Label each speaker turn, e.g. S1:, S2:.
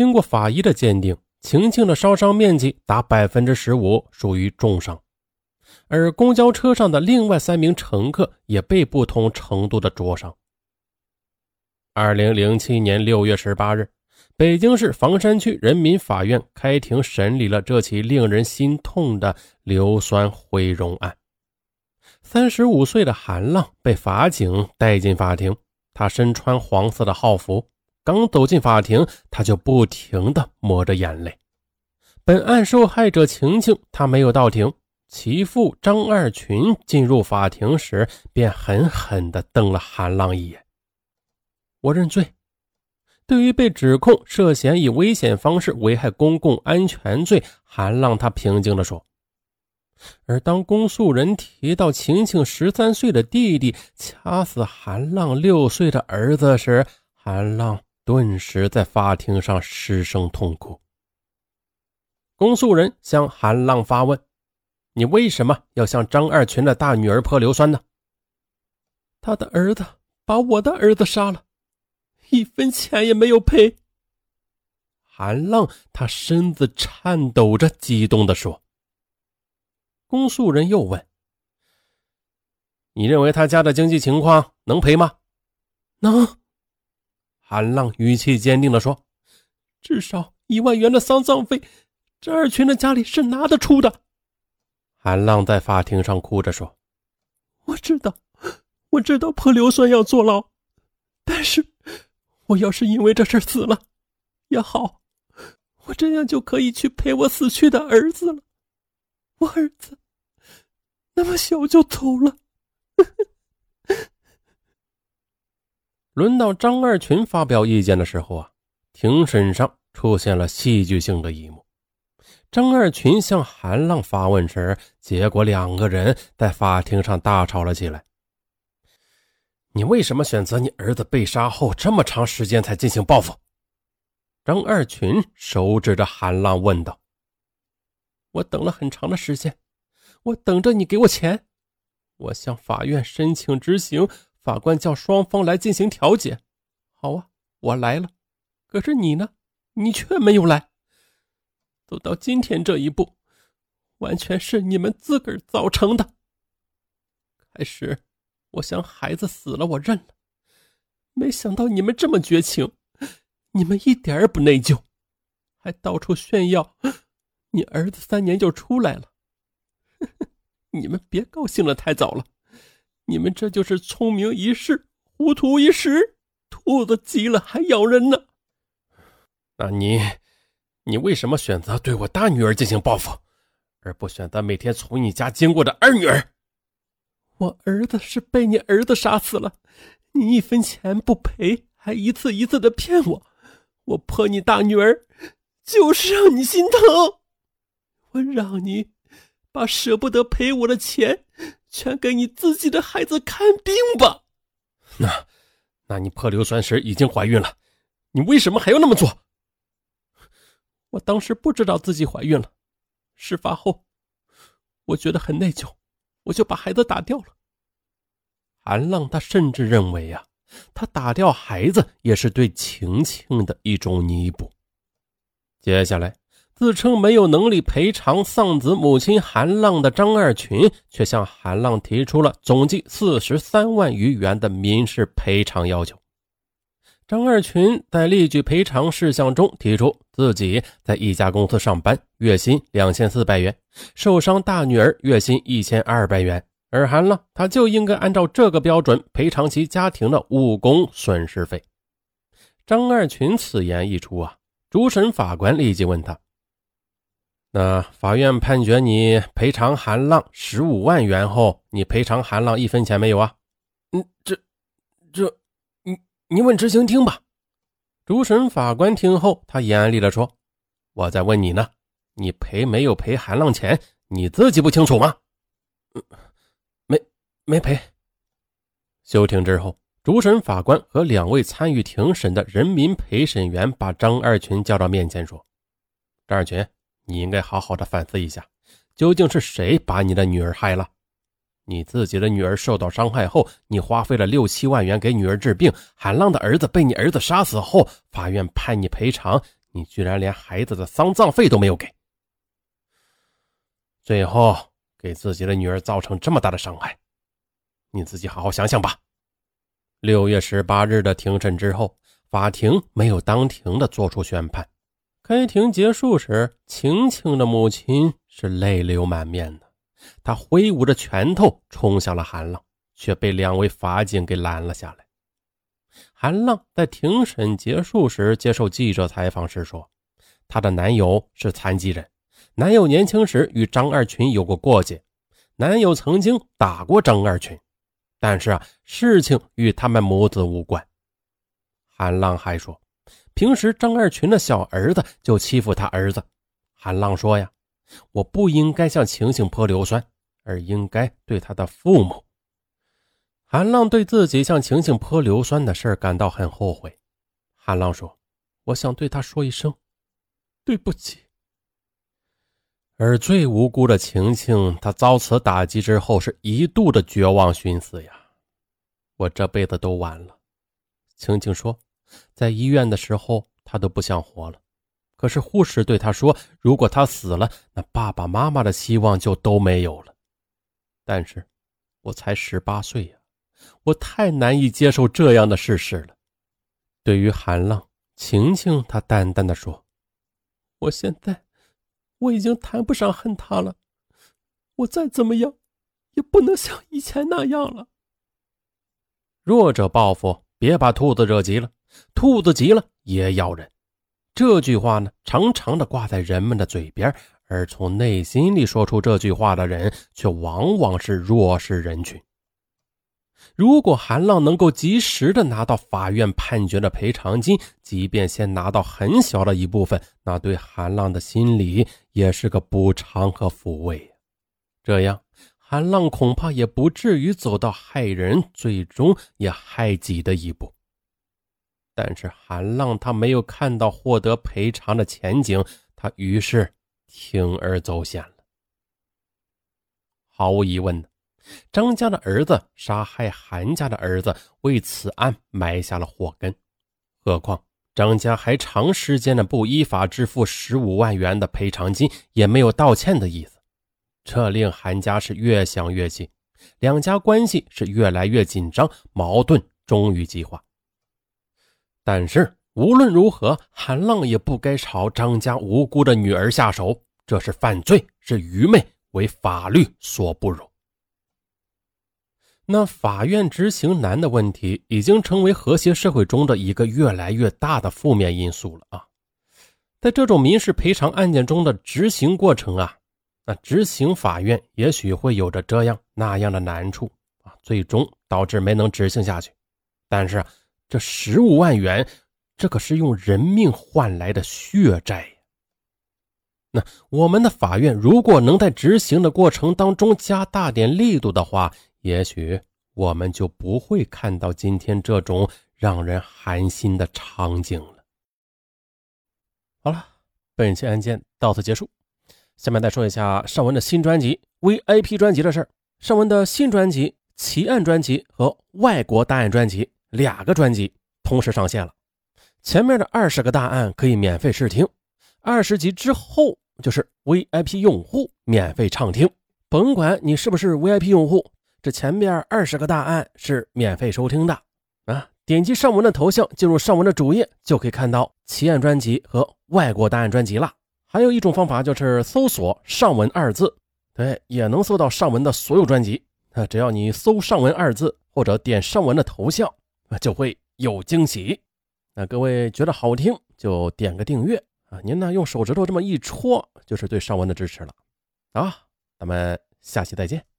S1: 经过法医的鉴定，晴晴的烧伤面积达百分之十五，属于重伤。而公交车上的另外三名乘客也被不同程度的灼伤。二零零七年六月十八日，北京市房山区人民法院开庭审理了这起令人心痛的硫酸毁容案。三十五岁的韩浪被法警带进法庭，他身穿黄色的号服，刚走进法庭，他就不停地抹着眼泪。本案受害者晴晴，她没有到庭。其父张二群进入法庭时，便狠狠地瞪了韩浪一眼。我认罪。对于被指控涉嫌以危险方式危害公共安全罪，韩浪他平静地说。而当公诉人提到晴晴十三岁的弟弟掐死韩浪六岁的儿子时，韩浪顿时在法庭上失声痛哭。公诉人向韩浪发问。你为什么要向张二群的大女儿泼硫酸呢？
S2: 他的儿子把我的儿子杀了，一分钱也没有赔。
S1: 韩浪他身子颤抖着，激动地说。公诉人又问：“你认为他家的经济情况能赔吗？”“
S2: 能。”
S1: 韩浪语气坚定地说：“
S2: 至少一万元的丧葬费，张二群的家里是拿得出的。”
S1: 韩浪在法庭上哭着说：“
S2: 我知道，我知道泼硫酸要坐牢，但是我要是因为这事死了，也好，我这样就可以去陪我死去的儿子了。我儿子那么小就走了。”
S1: 轮到张二群发表意见的时候啊，庭审上出现了戏剧性的一幕。张二群向韩浪发问时，结果两个人在法庭上大吵了起来。你为什么选择你儿子被杀后这么长时间才进行报复？张二群手指着韩浪问道：“
S2: 我等了很长的时间，我等着你给我钱。我向法院申请执行，法官叫双方来进行调解。好啊，我来了。可是你呢？你却没有来。”走到今天这一步，完全是你们自个儿造成的。开始，我想孩子死了，我认了。没想到你们这么绝情，你们一点也不内疚，还到处炫耀，你儿子三年就出来了。你们别高兴的太早了，你们这就是聪明一世，糊涂一时。兔子急了还咬人呢。
S1: 那你？你为什么选择对我大女儿进行报复，而不选择每天从你家经过的二女儿？
S2: 我儿子是被你儿子杀死了，你一分钱不赔，还一次一次的骗我。我泼你大女儿，就是让你心疼。我让你把舍不得赔我的钱，全给你自己的孩子看病吧。
S1: 那，那你破硫酸时已经怀孕了，你为什么还要那么做？
S2: 我当时不知道自己怀孕了，事发后，我觉得很内疚，我就把孩子打掉了。
S1: 韩浪他甚至认为啊，他打掉孩子也是对晴晴的一种弥补。接下来，自称没有能力赔偿丧子母亲韩浪的张二群，却向韩浪提出了总计四十三万余元的民事赔偿要求。张二群在列举赔偿事项中提出，自己在一家公司上班，月薪两千四百元，受伤大女儿月薪一千二百元，而韩浪他就应该按照这个标准赔偿其家庭的误工损失费。张二群此言一出啊，主审法官立即问他：“那法院判决你赔偿韩浪十五万元后，你赔偿韩浪一分钱没有啊？”“
S2: 嗯，这，这。”你你问执行厅吧。
S1: 主审法官听后，他严厉地说：“我在问你呢，你赔没有赔韩浪钱？你自己不清楚吗？”“嗯
S2: 没，没赔。”
S1: 休庭之后，主审法官和两位参与庭审的人民陪审员把张二群叫到面前，说：“张二群，你应该好好的反思一下，究竟是谁把你的女儿害了？”你自己的女儿受到伤害后，你花费了六七万元给女儿治病。韩浪的儿子被你儿子杀死后，法院判你赔偿，你居然连孩子的丧葬费都没有给，最后给自己的女儿造成这么大的伤害，你自己好好想想吧。六月十八日的庭审之后，法庭没有当庭的作出宣判。开庭结束时，晴晴的母亲是泪流满面的，她挥舞着拳头冲向了韩浪，却被两位法警给拦了下来。韩浪在庭审结束时接受记者采访时说：“她的男友是残疾人，男友年轻时与张二群有过过节，男友曾经打过张二群，但是啊，事情与他们母子无关。”韩浪还说：“平时张二群的小儿子就欺负他儿子。”韩浪说：“呀，我不应该向晴晴泼硫酸，而应该对他的父母。”韩浪对自己向晴晴泼硫酸的事儿感到很后悔。韩浪说：“我想对他说一声对不起。”而最无辜的晴晴，她遭此打击之后，是一度的绝望寻死呀！我这辈子都完了。晴晴说，在医院的时候，他都不想活了。可是护士对他说：“如果他死了，那爸爸妈妈的希望就都没有了。”但是，我才十八岁呀。我太难以接受这样的事实了。对于韩浪，晴晴她淡淡的说：“我现在我已经谈不上恨他了，我再怎么样也不能像以前那样了。”弱者报复，别把兔子惹急了，兔子急了也咬人。这句话呢，常常的挂在人们的嘴边，而从内心里说出这句话的人，却往往是弱势人群。如果韩浪能够及时的拿到法院判决的赔偿金，即便先拿到很小的一部分，那对韩浪的心里也是个补偿和抚慰。这样，韩浪恐怕也不至于走到害人，最终也害己的一步。但是，韩浪他没有看到获得赔偿的前景，他于是铤而走险了。毫无疑问。张家的儿子杀害韩家的儿子，为此案埋下了祸根。何况张家还长时间的不依法支付十五万元的赔偿金，也没有道歉的意思，这令韩家是越想越气，两家关系是越来越紧张，矛盾终于激化。但是无论如何，韩浪也不该朝张家无辜的女儿下手，这是犯罪，是愚昧，为法律所不容。那法院执行难的问题，已经成为和谐社会中的一个越来越大的负面因素了啊！在这种民事赔偿案件中的执行过程啊，那执行法院也许会有着这样那样的难处啊，最终导致没能执行下去。但是这十五万元，这可是用人命换来的血债！那我们的法院如果能在执行的过程当中加大点力度的话，也许我们就不会看到今天这种让人寒心的场景了。好了，本期案件到此结束。下面再说一下尚文的新专辑 VIP 专辑的事儿。尚文的新专辑奇案专辑和外国大案专辑两个专辑同时上线了。前面的二十个大案可以免费试听，二十集之后就是 VIP 用户免费畅听。甭管你是不是 VIP 用户。这前边二十个大案是免费收听的啊！点击上文的头像，进入上文的主页，就可以看到奇案专辑和外国大案专辑了。还有一种方法就是搜索“上文”二字，对，也能搜到上文的所有专辑。啊，只要你搜“上文”二字，或者点上文的头像，就会有惊喜。那各位觉得好听，就点个订阅啊！您呢，用手指头这么一戳，就是对上文的支持了啊！咱们下期再见。